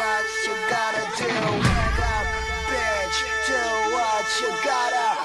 what you gotta do. Back up, bitch. Do what you gotta